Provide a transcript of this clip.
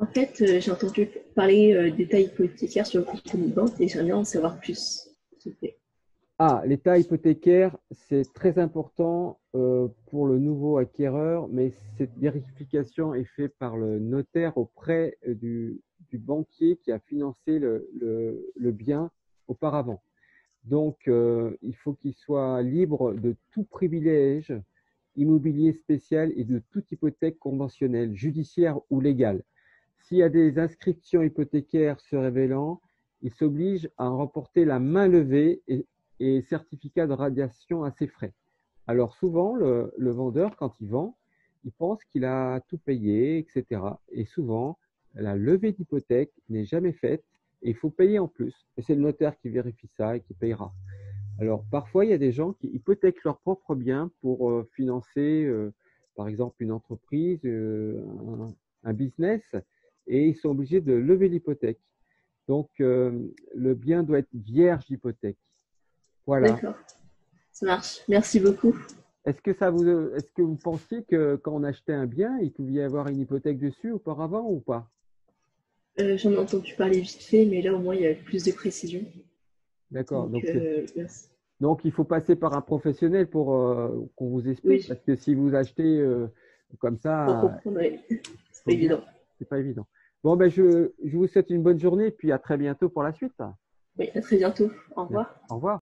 En fait, euh, j'ai entendu parler euh, d'état hypothécaire sur le compte de banque et j'aimerais en savoir plus. Ah, l'état hypothécaire, c'est très important euh, pour le nouveau acquéreur, mais cette vérification est faite par le notaire auprès du, banquier qui a financé le, bien auparavant. Donc, il faut qu'il soit libre de tout privilège immobilier spécial et de toute hypothèque conventionnelle, judiciaire ou légale. S'il y a des inscriptions hypothécaires se révélant, il s'oblige à remporter la main levée et, certificat de radiation à ses frais. Alors souvent, le, vendeur, quand il vend, il pense qu'il a tout payé, etc. Et souvent, la levée d'hypothèque n'est jamais faite et il faut payer en plus. Et c'est le notaire qui vérifie ça et qui payera. Alors, parfois, il y a des gens qui hypothèquent leurs propres biens pour euh, financer, euh, par exemple, une entreprise, euh, un, business, et ils sont obligés de lever l'hypothèque. Donc, euh, le bien doit être vierge d'hypothèque. Voilà. D'accord. Ça marche. Merci beaucoup. Est-ce que, ça vous, est-ce que vous pensiez que quand on achetait un bien, il pouvait y avoir une hypothèque dessus auparavant ou pas? Euh, J'en ai entendu parler vite fait, mais là au moins il y a plus de précision. D'accord. Donc, Donc, euh, donc, il faut passer par un professionnel pour euh, qu'on vous explique. Oui. Parce que si vous achetez comme ça, pour comprendre, oui. c'est pas évident. c'est pas évident. Bon, ben, je, je vous souhaite une bonne journée et puis à très bientôt pour la suite. Oui, à très bientôt. Au revoir. Au revoir.